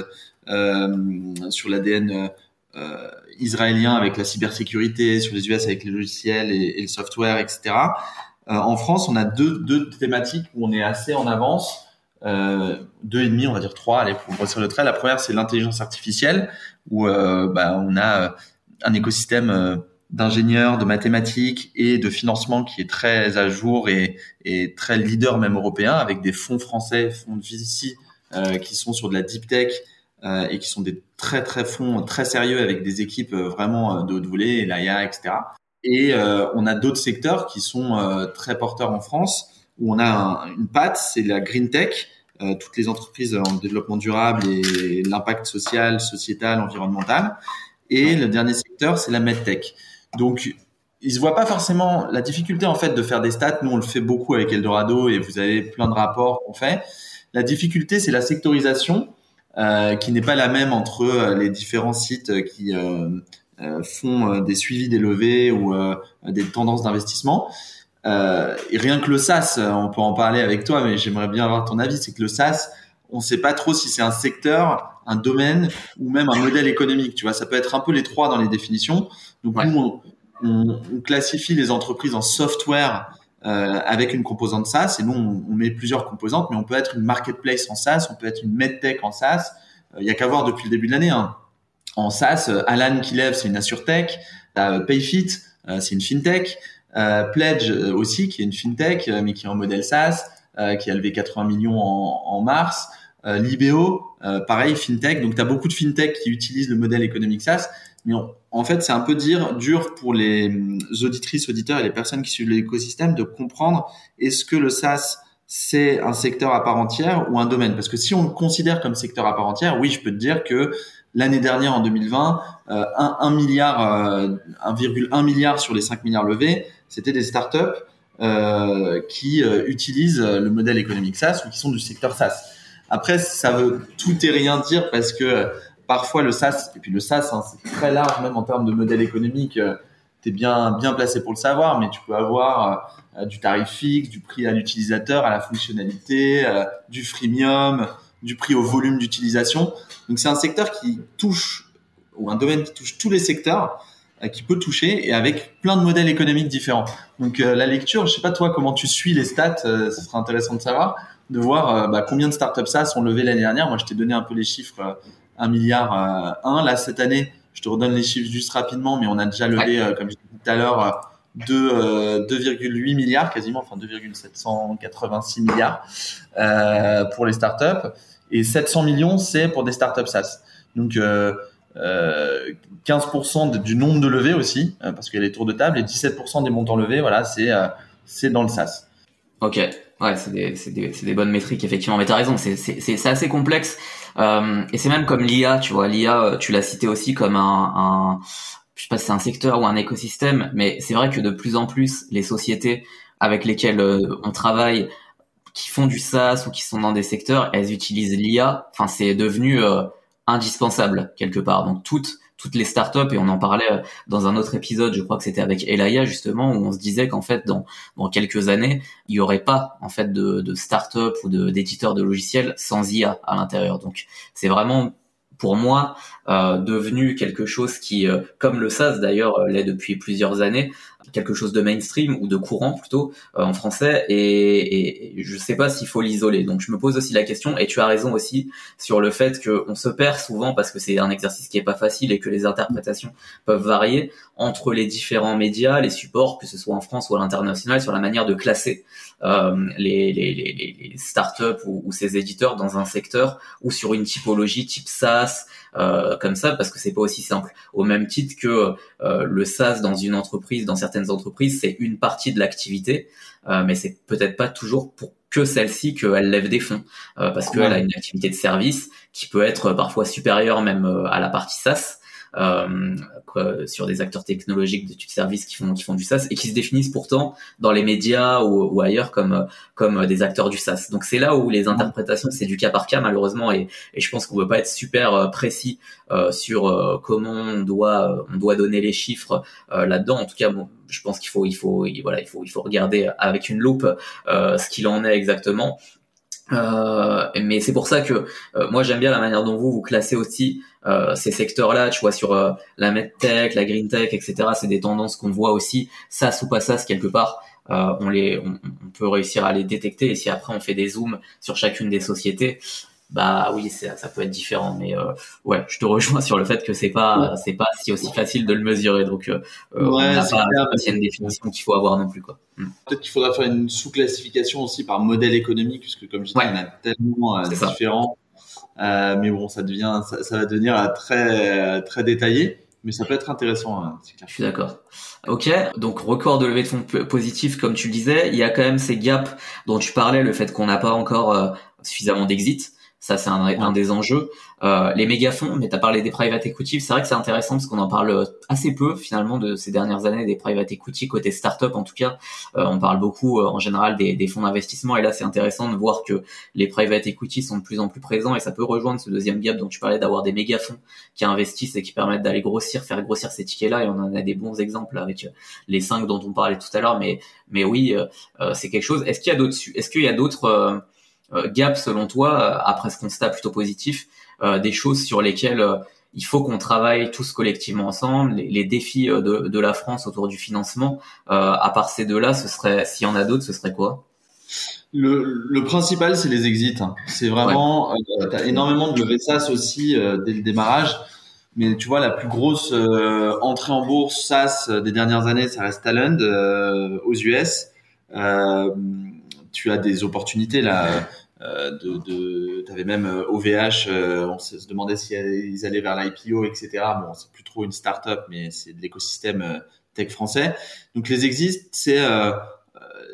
euh, sur l'ADN euh, israélien avec la cybersécurité, sur les US avec les logiciels et, le software, etc. Euh, en France, on a deux, deux thématiques où on est assez en avance. Euh, deux et demi, on va dire trois, allez, pour grossir le trait. La première, c'est l'intelligence artificielle, où euh, bah, on a un écosystème d'ingénieurs, de mathématiques et de financement qui est très à jour et, et très leader même européen, avec des fonds français, fonds de VC, euh, qui sont sur de la deep tech euh, et qui sont des très très fonds très sérieux avec des équipes euh, vraiment euh, de haute volée, l'AIA, etc. Et on a d'autres secteurs qui sont très porteurs en France où on a une patte, c'est la green tech, toutes les entreprises en développement durable et l'impact social, sociétal, environnemental. Et le dernier secteur, c'est la medtech. Donc, ils se voient pas forcément la difficulté en fait de faire des stats. Nous, on le fait beaucoup avec Eldorado et vous avez plein de rapports qu'on fait. La difficulté, c'est la sectorisation euh, qui n'est pas la même entre euh, les différents sites euh, qui font des suivis des levées ou des tendances d'investissement. et rien que le SaaS, on peut en parler avec toi, mais j'aimerais bien avoir ton avis, c'est que le SaaS, on ne sait pas trop si c'est un secteur, un domaine ou même un modèle économique. Tu vois, ça peut être un peu les trois dans les définitions. Donc nous, on, on, on, classifie les entreprises en software euh, avec une composante SaaS. Et nous, on, met plusieurs composantes, mais on peut être une marketplace en SaaS, on peut être une medtech en SaaS. Il euh, y a qu'à voir depuis le début de l'année. Hein. En SaaS, euh, Alan qui lève, c'est une AssureTech. Payfit, c'est une fintech. Pledge aussi, qui est une fintech, mais qui est en modèle SaaS, qui a levé 80 millions en, en mars. Libéo, pareil, fintech. Donc, tu as beaucoup de fintech qui utilisent le modèle économique SaaS. Mais en fait, c'est un peu dire dur pour les hum, auditrices, auditeurs et les personnes qui suivent l'écosystème de comprendre est-ce que le SaaS c'est un secteur à part entière ou un domaine? Parce que si on le considère comme secteur à part entière, oui, je peux te dire que l'année dernière, en 2020, euh, 1, milliard, euh, 1,1 milliard sur les 5 milliards levés, c'était des startups euh, qui euh, utilisent le modèle économique SaaS ou qui sont du secteur SaaS. Après, ça veut tout et rien dire parce que parfois le SaaS, et puis le SaaS, hein, c'est très large même en termes de modèle économique. Euh, tu es bien, bien placé pour le savoir, mais tu peux avoir euh, du tarif fixe, du prix à l'utilisateur, à la fonctionnalité, euh, du freemium, du prix au volume d'utilisation. Donc c'est un secteur qui touche, ou un domaine qui touche tous les secteurs, qui peut toucher, et avec plein de modèles économiques différents. Donc la lecture, je sais pas toi comment tu suis les stats, ce serait intéressant de savoir, de voir bah, combien de startups SaaS ont levé l'année dernière. Moi, je t'ai donné un peu les chiffres 1 milliard euh, 1. Là, cette année, je te redonne les chiffres juste rapidement, mais on a déjà levé, euh, comme je disais tout à l'heure, 2,8 euh, milliards quasiment, enfin 2,786 milliards euh, pour les startups. Et 700 millions, c'est pour des startups SaaS. Donc, euh, 15% du nombre de levées aussi, parce qu'il y a les tours de table, et 17% des montants levés, voilà, c'est c'est dans le SaaS. Ok, ouais, c'est des, des, des, bonnes métriques, effectivement. Mais tu as raison, c'est assez complexe. Euh, et c'est même comme l'IA, tu vois. L'IA, euh, tu l'as cité aussi comme un, un je sais pas c'est un secteur ou un écosystème, mais c'est vrai que de plus en plus, les sociétés avec lesquelles euh, on travaille, qui font du SaaS ou qui sont dans des secteurs, elles utilisent l'IA. Enfin, c'est devenu indispensable quelque part. Donc toutes toutes les startups et on en parlait dans un autre épisode, je crois que c'était avec Elaya justement où on se disait qu'en fait dans dans quelques années il y aurait pas en fait de, de start-up ou de d'éditeurs de logiciels sans IA à l'intérieur. Donc c'est vraiment pour moi euh, devenu quelque chose qui, euh, comme le SaaS d'ailleurs euh, l'est depuis plusieurs années, quelque chose de mainstream ou de courant plutôt en français et, et je sais pas s'il faut l'isoler. Donc je me pose aussi la question et tu as raison aussi sur le fait qu'on se perd souvent parce que c'est un exercice qui est pas facile et que les interprétations peuvent varier entre les différents médias, les supports, que ce soit en France ou à l'international, sur la manière de classer euh, les, les, les, les, startups ou, ou ces éditeurs dans un secteur ou sur une typologie type SaaS, euh, comme ça parce que c'est pas aussi simple. Au même titre que euh, le SaaS dans une entreprise, dans certaines entreprises, c'est une partie de l'activité, euh, mais c'est peut-être pas toujours pour que celle-ci qu'elle lève des fonds parce qu'elle a une activité de service qui peut être parfois supérieure même à la partie SaaS euh, sur des acteurs technologiques de service qui font qui font du SaaS et qui se définissent pourtant dans les médias ou, ailleurs comme comme des acteurs du SaaS. Donc c'est là où les interprétations c'est du cas par cas malheureusement et, et je pense qu'on veut pas être super euh, précis euh, sur euh, comment on doit on doit donner les chiffres là-dedans. En tout cas bon, je pense qu'il faut il faut voilà il faut il faut regarder avec une loupe ce qu'il en est exactement. Euh, mais c'est pour ça que moi j'aime bien la manière dont vous vous classez aussi euh, ces secteurs-là, tu vois, sur euh, la medtech, la green tech, etc. C'est des tendances qu'on voit aussi, ça ou pas ça, quelque part. Euh, on les, on, peut réussir à les détecter. Et si après on fait des zooms sur chacune des sociétés, bah oui, ça peut être différent. Mais euh, ouais, je te rejoins sur le fait que c'est pas, c'est pas si aussi facile de le mesurer. Donc ouais, on n'a pas, une définition qu'il faut avoir non plus quoi. Hmm. Peut-être qu'il faudra faire une sous-classification aussi par modèle économique, puisque comme je disais, on a tellement différents. Euh, mais bon, ça devient, ça, ça, va devenir euh, très très détaillé, mais ça peut être intéressant. Hein, Je suis d'accord. Ok, donc record de levée de fonds positif, comme tu le disais, il y a quand même ces gaps dont tu parlais, le fait qu'on n'a pas encore euh, suffisamment d'exit. Ça, c'est un, un, des enjeux. Euh, les méga-fonds, mais tu as parlé des private equity, c'est vrai que c'est intéressant parce qu'on en parle assez peu finalement de ces dernières années des private equity côté startup en tout cas. Euh, on parle beaucoup euh, en général des, des fonds d'investissement et là c'est intéressant de voir que les private equity sont de plus en plus présents et ça peut rejoindre ce deuxième gap dont tu parlais d'avoir des méga-fonds qui investissent et qui permettent d'aller grossir, faire grossir ces tickets-là et on en a des bons exemples avec les cinq dont on parlait tout à l'heure. Mais mais oui, c'est quelque chose. Est-ce qu'il y a d'autres Est-ce qu'il y a d'autres euh, gap selon toi, euh, après ce constat plutôt positif, euh, des choses sur lesquelles il faut qu'on travaille tous collectivement ensemble, les, défis de, de, la France autour du financement. à part ces deux-là, ce serait, s'il y en a d'autres, ce serait quoi? Le, le, principal, c'est les exits. Hein. C'est vraiment, ouais. tu as énormément de levées SaaS aussi dès le démarrage. Mais tu vois, la plus grosse entrée en bourse SaaS des dernières années, ça reste Talend aux US. Tu as des opportunités là euh, de, de t'avais même OVH, euh, euh, on se demandait si ils allaient vers l'IPO, etc. Bon, c'est plus trop une start-up, mais c'est de l'écosystème tech français. Donc les exits, c'est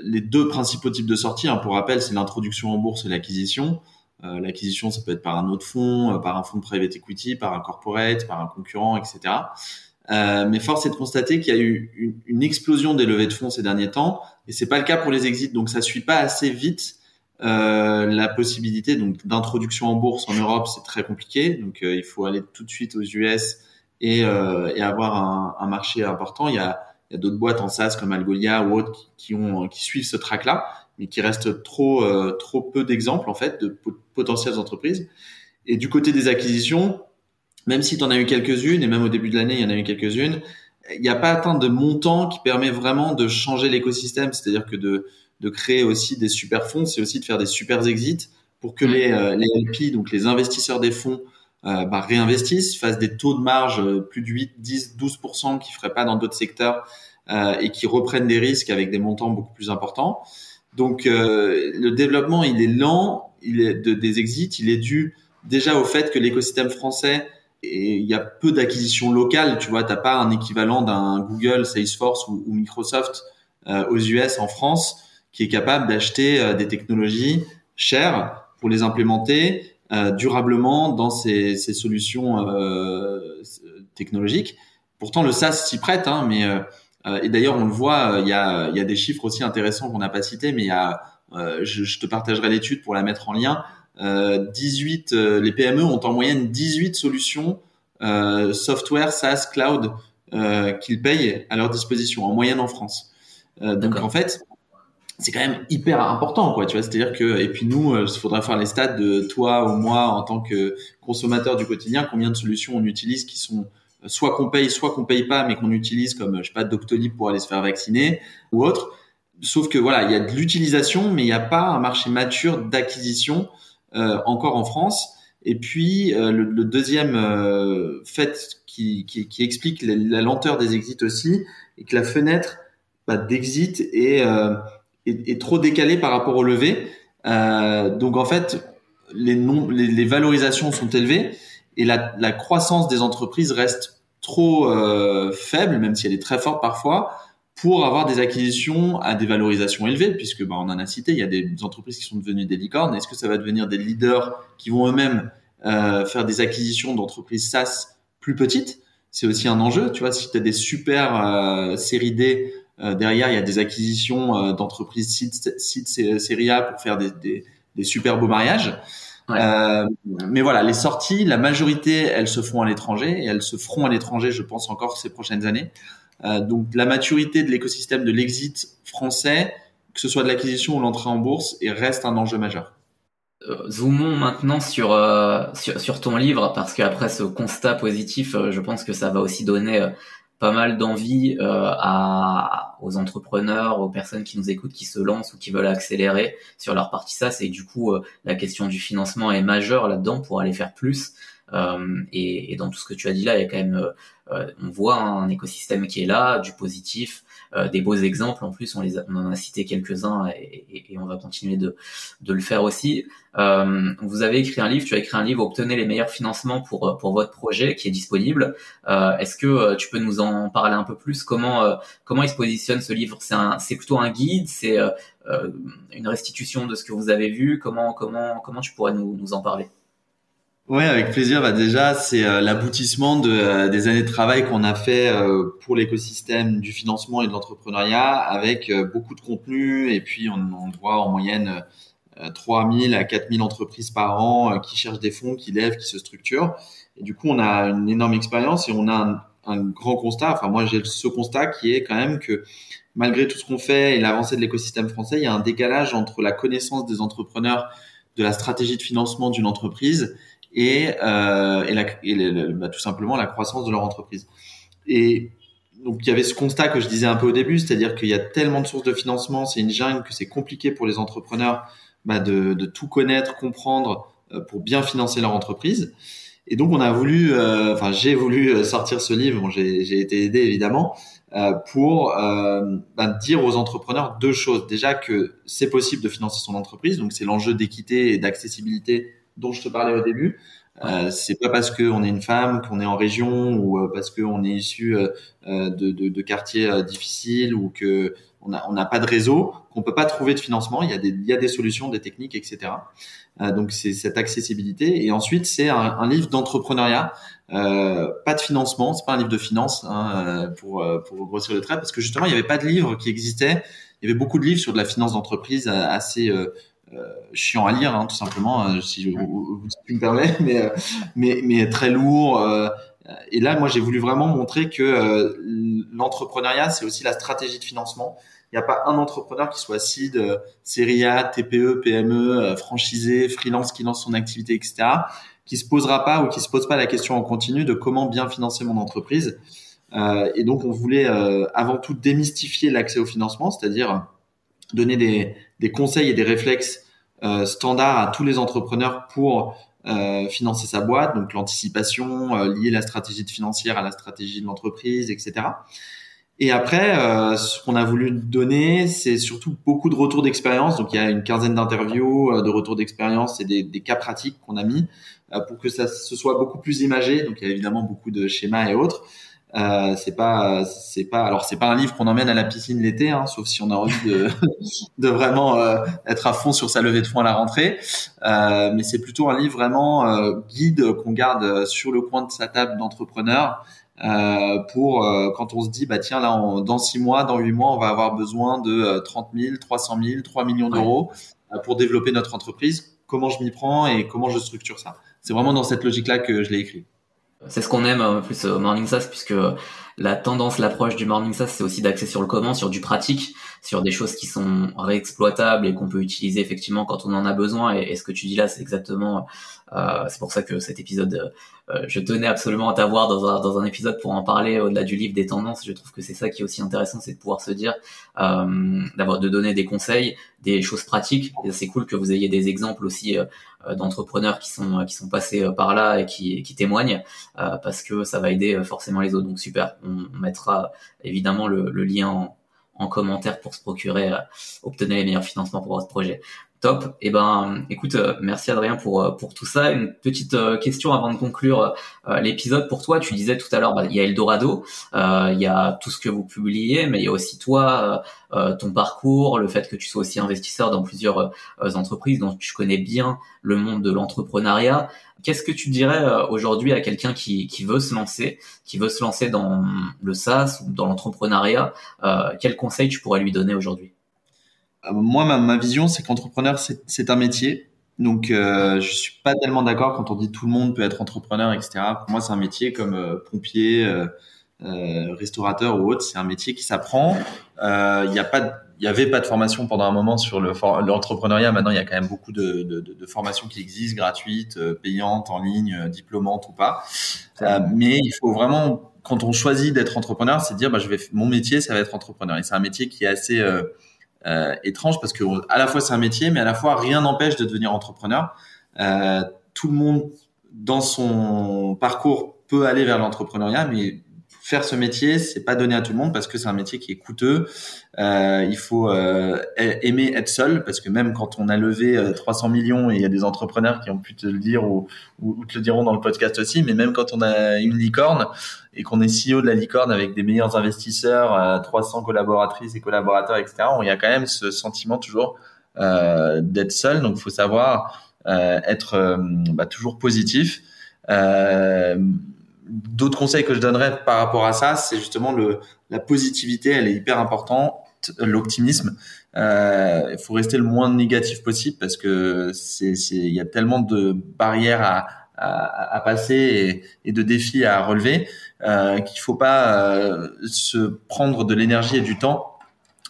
les deux principaux types de sorties. Hein, pour rappel, c'est l'introduction en bourse et l'acquisition. Euh, l'acquisition, ça peut être par un autre fonds, par un fonds de private equity, par un corporate, par un concurrent, etc. Euh, mais force est de constater qu'il y a eu une, une, explosion des levées de fonds ces derniers temps, et c'est pas le cas pour les exits. Donc ça suit pas assez vite euh, la possibilité donc d'introduction en bourse en Europe, c'est très compliqué. Donc euh, il faut aller tout de suite aux US et, euh, et avoir un, un, marché important. Il y a, il y a d'autres boîtes en SaaS comme Algolia ou autres qui, ont qui suivent ce track-là, mais qui restent trop euh, trop peu d'exemples en fait de potentielles entreprises. Et du côté des acquisitions, même si tu en as eu quelques-unes et même au début de l'année il y en a eu quelques-unes, il n'y a pas atteint de montant qui permet vraiment de changer l'écosystème. C'est-à-dire que de de créer aussi des super fonds, c'est aussi de faire des super exits pour que les, euh, les LP, donc les investisseurs des fonds, euh, bah, réinvestissent, fassent des taux de marge euh, plus de 8, 10, 12% qu'ils feraient pas dans d'autres secteurs euh, et qui reprennent des risques avec des montants beaucoup plus importants. Donc euh, le développement, il est lent, il est de, des exits, il est dû déjà au fait que l'écosystème français et il y a peu d'acquisitions locales. Tu vois, t'as pas un équivalent d'un Google, Salesforce ou, Microsoft aux US en France qui est capable d'acheter euh, des technologies chères pour les implémenter euh, durablement dans ces, ces solutions euh, technologiques. Pourtant, le SaaS s'y prête, hein, mais et d'ailleurs, on le voit, il y a, y a des chiffres aussi intéressants qu'on n'a pas cités, mais y a, je, je, te partagerai l'étude pour la mettre en lien. 18, les PME ont en moyenne 18 solutions software, SaaS, cloud qu'ils payent à leur disposition en moyenne en France. donc en fait, c'est quand même hyper important quoi tu vois c'est à dire que et puis nous il faudrait faire les stats de toi ou moi en tant que consommateur du quotidien combien de solutions on utilise qui sont soit qu'on paye, soit qu'on paye pas, mais qu'on utilise comme je sais pas Doctolib pour aller se faire vacciner ou autre. Sauf que voilà, il y a de l'utilisation, mais il n'y a pas un marché mature d'acquisition euh, encore en France. Et puis euh, le, deuxième euh, fait qui, qui, qui explique la, lenteur des exits aussi, est que la fenêtre bah, d'exit est, euh, est, est, trop décalée par rapport au levé. donc en fait, les, les, les valorisations sont élevées et la, la, croissance des entreprises reste trop euh, faible, même si elle est très forte parfois, pour avoir des acquisitions à des valorisations élevées, puisque bah, on en a cité, il y a des entreprises qui sont devenues des licornes. Est-ce que ça va devenir des leaders qui vont eux-mêmes euh, faire des acquisitions d'entreprises SaaS plus petites? C'est aussi un enjeu. Tu vois, si tu as des super euh, séries D euh, derrière, il y a des acquisitions euh, d'entreprises sites, série A pour faire des, des, des super beaux mariages. Euh, mais voilà, les sorties, la majorité, elles se font à l'étranger et elles se feront à l'étranger, je pense encore ces prochaines années. Euh, donc la maturité de l'écosystème de l'exit français, que ce soit de l'acquisition ou l'entrée en bourse, et reste un enjeu majeur. Euh, zoomons maintenant sur, euh, sur, ton livre parce qu'après ce constat positif, euh, je pense que ça va aussi donner pas mal d'envie à, aux entrepreneurs, aux personnes qui nous écoutent, qui se lancent ou qui veulent accélérer sur leur partie ça. C'est du coup la question du financement est majeure là-dedans pour aller faire plus. Euh, et, et, dans tout ce que tu as dit là, il y a quand même, euh, on voit un écosystème qui est là, du positif, euh, des beaux exemples. En plus, on, les on en a cité quelques-uns et, et, on va continuer de, de le faire aussi. Euh, vous avez écrit un livre, tu as écrit un livre, obtenez les meilleurs financements pour pour votre projet, qui est disponible. Euh, Est-ce que euh, tu peux nous en parler un peu plus? Comment euh, comment il se positionne ce livre? C'est plutôt un guide, c'est une restitution de ce que vous avez vu? Comment comment comment tu pourrais nous nous en parler? Oui, avec plaisir. Bah déjà, c'est euh, l'aboutissement de, euh, des années de travail qu'on a fait euh, pour l'écosystème du financement et de l'entrepreneuriat, avec beaucoup de contenu. Et puis, on, on voit en moyenne 3000 à 4000 entreprises par an qui cherchent des fonds, qui lèvent, qui se structurent. Et du coup, on a une énorme expérience et on a un, un grand constat. Enfin, moi, j'ai ce constat qui est quand même que malgré tout ce qu'on fait et l'avancée de l'écosystème français, il y a un décalage entre la connaissance des entrepreneurs de la stratégie de financement d'une entreprise et, euh, et, la, et bah, tout simplement la croissance de leur entreprise. Et donc il y avait ce constat que je disais un peu au début, c'est-à-dire qu'il y a tellement de sources de financement, c'est une jungle que c'est compliqué pour les entrepreneurs bah, de, de, tout connaître, comprendre euh, pour bien financer leur entreprise. Et donc on a voulu, euh, enfin j'ai voulu euh, sortir ce livre, bon, j'ai été aidé évidemment, euh, pour euh, bah, dire aux entrepreneurs deux choses. Déjà que c'est possible de financer son entreprise, donc c'est l'enjeu d'équité et d'accessibilité dont je te parlais au début. Euh, c'est pas parce qu'on est une femme, qu'on est en région ou euh, parce qu'on est issu euh, de, de, de, quartiers euh, difficiles ou que on n'a on a pas de réseau qu'on peut pas trouver de financement. Il y a des, il y a des solutions, des techniques, etc. Euh, donc c'est cette accessibilité. Et ensuite c'est un, un, livre d'entrepreneuriat, pas de financement. C'est pas un livre de finance hein, pour pour grossir le trait parce que justement il y avait pas de livre qui existait. Il y avait beaucoup de livres sur de la finance d'entreprise assez euh, chiant à lire, hein, tout simplement, euh, si, je, tu me permets, mais, euh, mais, mais très lourd. et là, moi, j'ai voulu vraiment montrer que l'entrepreneuriat, c'est aussi la stratégie de financement. Il n'y a pas un entrepreneur qui soit seed, série A, TPE, PME, franchisé, freelance qui lance son activité, etc., qui se posera pas ou qui se pose pas la question en continu de comment bien financer mon entreprise. Euh, et donc, on voulait euh, avant tout démystifier l'accès au financement, c'est-à-dire donner des, des conseils et des réflexes euh, standards à tous les entrepreneurs pour euh, financer sa boîte, donc l'anticipation, euh, lier la stratégie de financière à la stratégie de l'entreprise, etc. Et après, euh, ce qu'on a voulu donner, c'est surtout beaucoup de retours d'expérience. Donc, il y a une quinzaine d'interviews, euh, de retours d'expérience et des, des, cas pratiques qu'on a mis euh, pour que ça se soit beaucoup plus imagé. Donc, il y a évidemment beaucoup de schémas et autres. Euh, c'est pas, c'est pas, alors c'est pas un livre qu'on emmène à la piscine l'été, hein, sauf si on a envie de, de vraiment euh, être à fond sur sa levée de fonds à la rentrée. Euh, mais c'est plutôt un livre vraiment euh, guide qu'on garde sur le coin de sa table d'entrepreneur euh, pour quand on se dit bah tiens là dans six mois, dans huit mois, on va avoir besoin de 30 000, 300 000, 3 millions d'euros pour développer notre entreprise. Comment je m'y prends et comment je structure ça? C'est vraiment dans cette logique là que je l'ai écrit. C'est ce qu'on aime en plus au Morning SaaS puisque la tendance, l'approche du Morning SaaS, c'est aussi d'axer sur le comment, sur du pratique, sur des choses qui sont réexploitables et qu'on peut utiliser effectivement quand on en a besoin. Et, ce que tu dis là, c'est exactement, euh, c'est pour ça que cet épisode, euh, je tenais absolument à t'avoir dans un, dans un épisode pour en parler au-delà du livre des tendances. Je trouve que c'est ça qui est aussi intéressant, c'est de pouvoir se dire, euh, d'avoir de donner des conseils, des choses pratiques. C'est cool que vous ayez des exemples aussi euh, d'entrepreneurs qui sont qui sont passés par là et qui, qui témoignent euh, parce que ça va aider forcément les autres. Donc super. On, mettra évidemment le, lien en, en commentaire pour se procurer, euh, obtenir les meilleurs financements pour votre projet. Top. Eh ben, écoute, euh, merci Adrien pour euh, pour tout ça. Une petite question avant de conclure l'épisode. Pour toi, tu disais tout à l'heure, bah, il y a Eldorado, il y a tout ce que vous publiez, mais il y a aussi toi, ton parcours, le fait que tu sois aussi investisseur dans plusieurs entreprises, donc tu connais bien le monde de l'entrepreneuriat. Qu'est-ce que tu dirais euh, aujourd'hui à quelqu'un qui, qui, veut se lancer, qui veut se lancer dans le SaaS ou dans l'entrepreneuriat euh, Quel conseil tu pourrais lui donner aujourd'hui? euh, Moi, ma, ma vision, c'est qu'entrepreneur, c'est un métier. Donc, euh, je suis pas tellement d'accord quand on dit tout le monde peut être entrepreneur, etc. Pour moi, c'est un métier comme euh, pompier, restaurateur ou autre. C'est un métier qui s'apprend. Il n'y a pas il y avait pas de formation pendant un moment sur le l'entrepreneuriat. Maintenant, il y a quand même beaucoup de, de, de, formations qui existent, gratuites, euh, payantes, en ligne, euh, diplômantes ou pas. Euh, mais il faut vraiment, quand on choisit d'être entrepreneur, c'est dire, bah, je vais, mon métier, ça va être entrepreneur. Et c'est un métier qui est assez euh, euh, étrange parce que à la fois c'est un métier, mais à la fois rien n'empêche de devenir entrepreneur. tout le monde dans son parcours peut aller vers l'entrepreneuriat, mais faire ce métier, c'est pas donné à tout le monde parce que c'est un métier qui est coûteux. Euh, il faut euh, aimer être seul parce que même quand on a levé 300 euh, millions et il y a des entrepreneurs qui ont pu te le dire ou, te le diront dans le podcast aussi, mais même quand on a une licorne et qu'on est CEO de la licorne avec des meilleurs investisseurs, 300 collaboratrices et collaborateurs, etc., il y a quand même ce sentiment toujours d'être seul. Donc, il faut savoir être bah, toujours positif. Euh, d'autres conseils que je donnerais par rapport à ça, c'est justement le, la positivité, elle est hyper importante, l'optimisme. Euh, il faut rester le moins négatif possible parce que c'est, il y a tellement de barrières à, à, à passer et, de défis à relever euh, qu'il faut pas euh, se prendre de l'énergie et du temps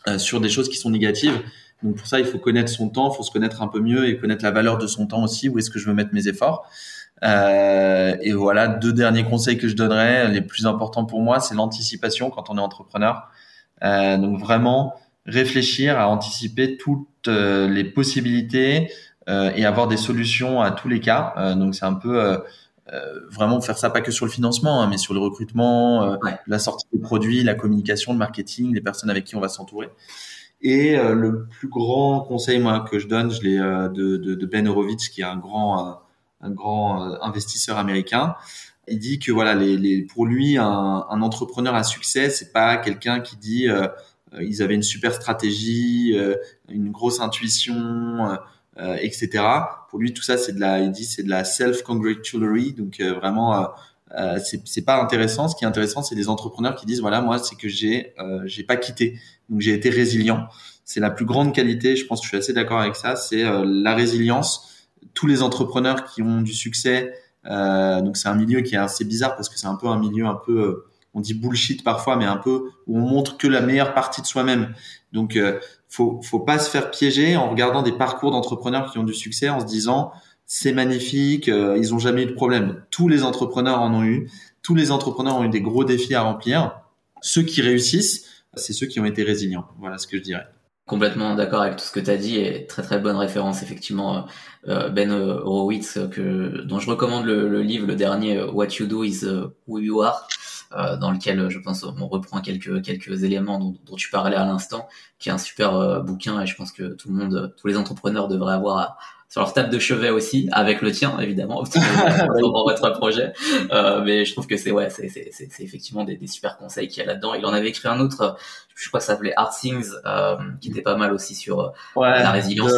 euh, sur des choses qui sont négatives. Donc pour ça, il faut connaître son temps, il faut se connaître un peu mieux et connaître la valeur de son temps aussi. Où est-ce que je veux mettre mes efforts euh, et voilà, deux derniers conseils que je donnerais, les plus importants pour moi, c'est l'anticipation quand on est entrepreneur. Euh, donc vraiment réfléchir à anticiper toutes euh, les possibilités euh, et avoir des solutions à tous les cas. Euh, donc c'est un peu vraiment faire ça pas que sur le financement, hein, mais sur le recrutement, la sortie des produits, la communication, le marketing, les personnes avec qui on va s'entourer. Et le plus grand conseil moi que je donne, je l'ai de, de, de, Ben Horowitz, qui est un grand un grand euh, investisseur américain. Il dit que voilà, les, les pour lui, un, un, entrepreneur à succès, c'est pas quelqu'un qui dit euh, euh, ils avaient une super stratégie, une grosse intuition, etc. Pour lui, tout ça, c'est de la, il dit, c'est de la self-congratulatory, donc vraiment. Euh, c'est pas intéressant. Ce qui est intéressant, c'est des entrepreneurs qui disent voilà, moi, c'est que j'ai j'ai pas quitté, donc j'ai été résilient. C'est la plus grande qualité. Je pense que je suis assez d'accord avec ça. C'est la résilience tous les entrepreneurs qui ont du succès. Euh, donc c'est un milieu qui est assez bizarre parce que c'est un peu un milieu un peu, euh, on dit bullshit parfois, mais un peu où on montre que la meilleure partie de soi-même. Donc euh, faut faut pas se faire piéger en regardant des parcours d'entrepreneurs qui ont du succès en se disant c'est magnifique, euh, ils ont jamais eu de problème. Tous les entrepreneurs en ont eu. Tous les entrepreneurs ont eu des gros défis à remplir. Ceux qui réussissent, c'est ceux qui ont été résilients. Voilà ce que je dirais complètement d'accord avec tout ce que tu as dit et très très bonne référence effectivement euh, Ben Horowitz que dont je recommande le, livre le dernier What You Do Is Who You Are euh, dans lequel je pense on reprend quelques quelques éléments dont, tu parlais à l'instant qui est un super euh, bouquin et je pense que tout le monde tous les entrepreneurs devraient avoir sur leur table de chevet aussi, avec le tien évidemment, pour votre projet. Euh, mais je trouve que c'est ouais, c'est c'est effectivement des, des, super conseils qu'il y a là-dedans. Il en avait écrit un autre, je crois que ça s'appelait Hard Things, euh, qui était pas mal aussi sur euh, la résilience.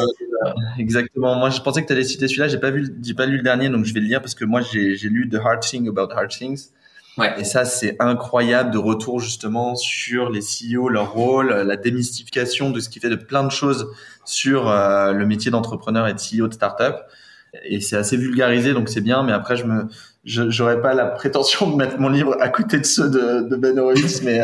exactement. Moi, je pensais que tu allais citer celui-là. J'ai pas vu, j'ai pas lu le dernier, donc je vais le lire parce que moi j'ai lu The Hard Thing About Hard Things. Ouais. Et ça, c'est incroyable de retour justement sur les CEO, leur rôle, la démystification de ce qui fait de plein de choses sur euh, le métier d'entrepreneur et de CEO de startup. Et c'est assez vulgarisé, donc c'est bien. Mais après, je me, j'aurais pas la prétention de mettre mon livre à côté de ceux de, de Ben Horowitz, mais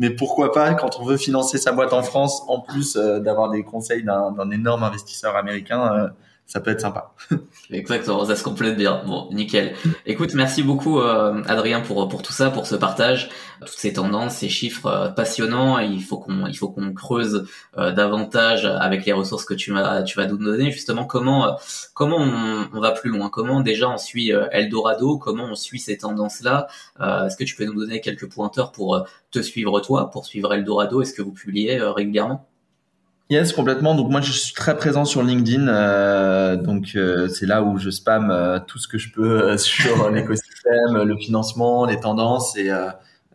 mais pourquoi pas quand on veut financer sa boîte en France, en plus d'avoir des conseils d'un énorme investisseur américain ça peut être sympa. Exactement, ça se complète bien. Bon, nickel. Écoute, merci beaucoup euh, Adrien pour pour tout ça, pour ce partage, toutes ces tendances, ces chiffres euh, passionnants. Il faut qu'on il faut qu'on creuse euh, davantage avec les ressources que tu vas tu vas nous donner. Justement, comment comment on, va plus loin? Comment déjà on suit Eldorado? Comment on suit ces tendances là Est-ce que tu peux nous donner quelques pointeurs pour te suivre toi, pour suivre Eldorado? Est-ce que vous publiez régulièrement? Yes, complètement. Donc moi, je suis très présent sur LinkedIn. Euh, donc euh, c'est là où je spam euh, tout ce que je peux sur l'écosystème, le financement, les tendances et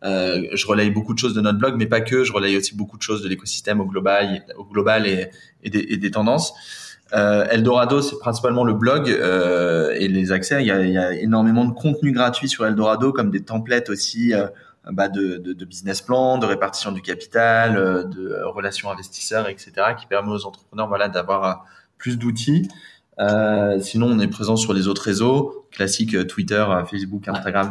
je relaye beaucoup de choses de notre blog, mais pas que. Je relaye aussi beaucoup de choses de l'écosystème au global, au global et, et, des, et des, tendances. Eldorado, c'est principalement le blog et les accès. Il y, a, il y, a, énormément de contenu gratuit sur Eldorado, comme des templates aussi bah, de, de, de, business plan, de répartition du capital, euh, de relations investisseurs, etc., qui permet aux entrepreneurs voilà d'avoir euh, plus d'outils. Euh, sinon, on est présent sur les autres réseaux classiques, Twitter, Facebook, Instagram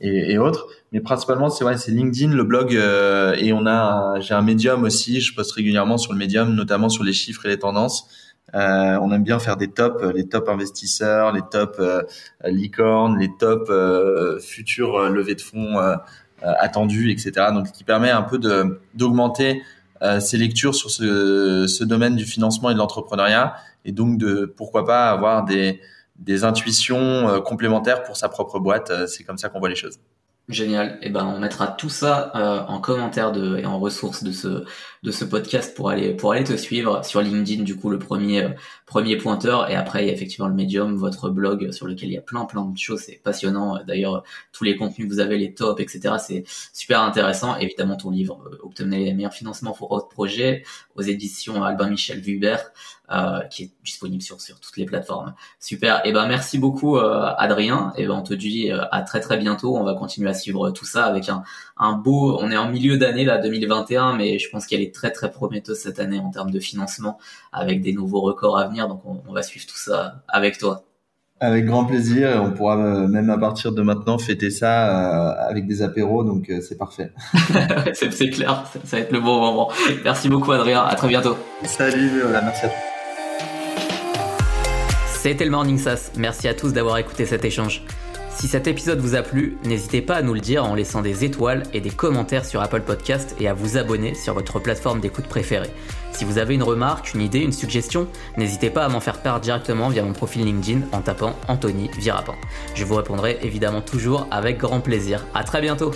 et, et autres. Mais principalement, c'est ouais, c'est LinkedIn, le blog, et on a, j'ai un médium aussi. Je poste régulièrement sur le médium, notamment sur les chiffres et les tendances. Euh, on aime bien faire des tops, les top investisseurs, les top euh, licornes, les top futurs levées de fonds euh, attendu, etc. Donc, qui permet un peu de d'augmenter euh, ses lectures sur ce, ce domaine du financement et de l'entrepreneuriat, et donc de pourquoi pas avoir des des intuitions euh, complémentaires pour sa propre boîte. C'est comme ça qu'on voit les choses. Génial. Et eh ben on mettra tout ça euh, en commentaire de et en ressources de ce de ce podcast pour aller pour aller te suivre sur LinkedIn du coup le premier euh, premier pointeur et après il y a effectivement le Medium votre blog sur lequel il y a plein plein de choses c'est passionnant d'ailleurs tous les contenus que vous avez les tops etc c'est super intéressant évidemment ton livre euh, obtenez les meilleurs financements pour votre projet aux éditions Albin Michel Vubert euh, qui est disponible sur sur toutes les plateformes. Super. Et eh ben merci beaucoup euh, Adrien. Et eh ben on te dit euh, à très très bientôt. On va continuer à suivre tout ça avec un un beau. On est en milieu d'année là 2021, mais je pense qu'elle est très très prometteuse cette année en termes de financement avec des nouveaux records à venir. Donc on, on va suivre tout ça avec toi. Avec grand plaisir. On pourra même à partir de maintenant fêter ça avec des apéros, donc c'est parfait. c'est clair, ça va être le bon moment. Merci beaucoup Adrien, à très bientôt. Salut, merci à toi. C'était le Morning Sass, merci à tous d'avoir écouté cet échange. Si cet épisode vous a plu, n'hésitez pas à nous le dire en laissant des étoiles et des commentaires sur Apple Podcast et à vous abonner sur votre plateforme d'écoute préférée. Si vous avez une remarque, une idée, une suggestion, n'hésitez pas à m'en faire part directement via mon profil LinkedIn en tapant Anthony Virapin. Je vous répondrai évidemment toujours avec grand plaisir. À très bientôt!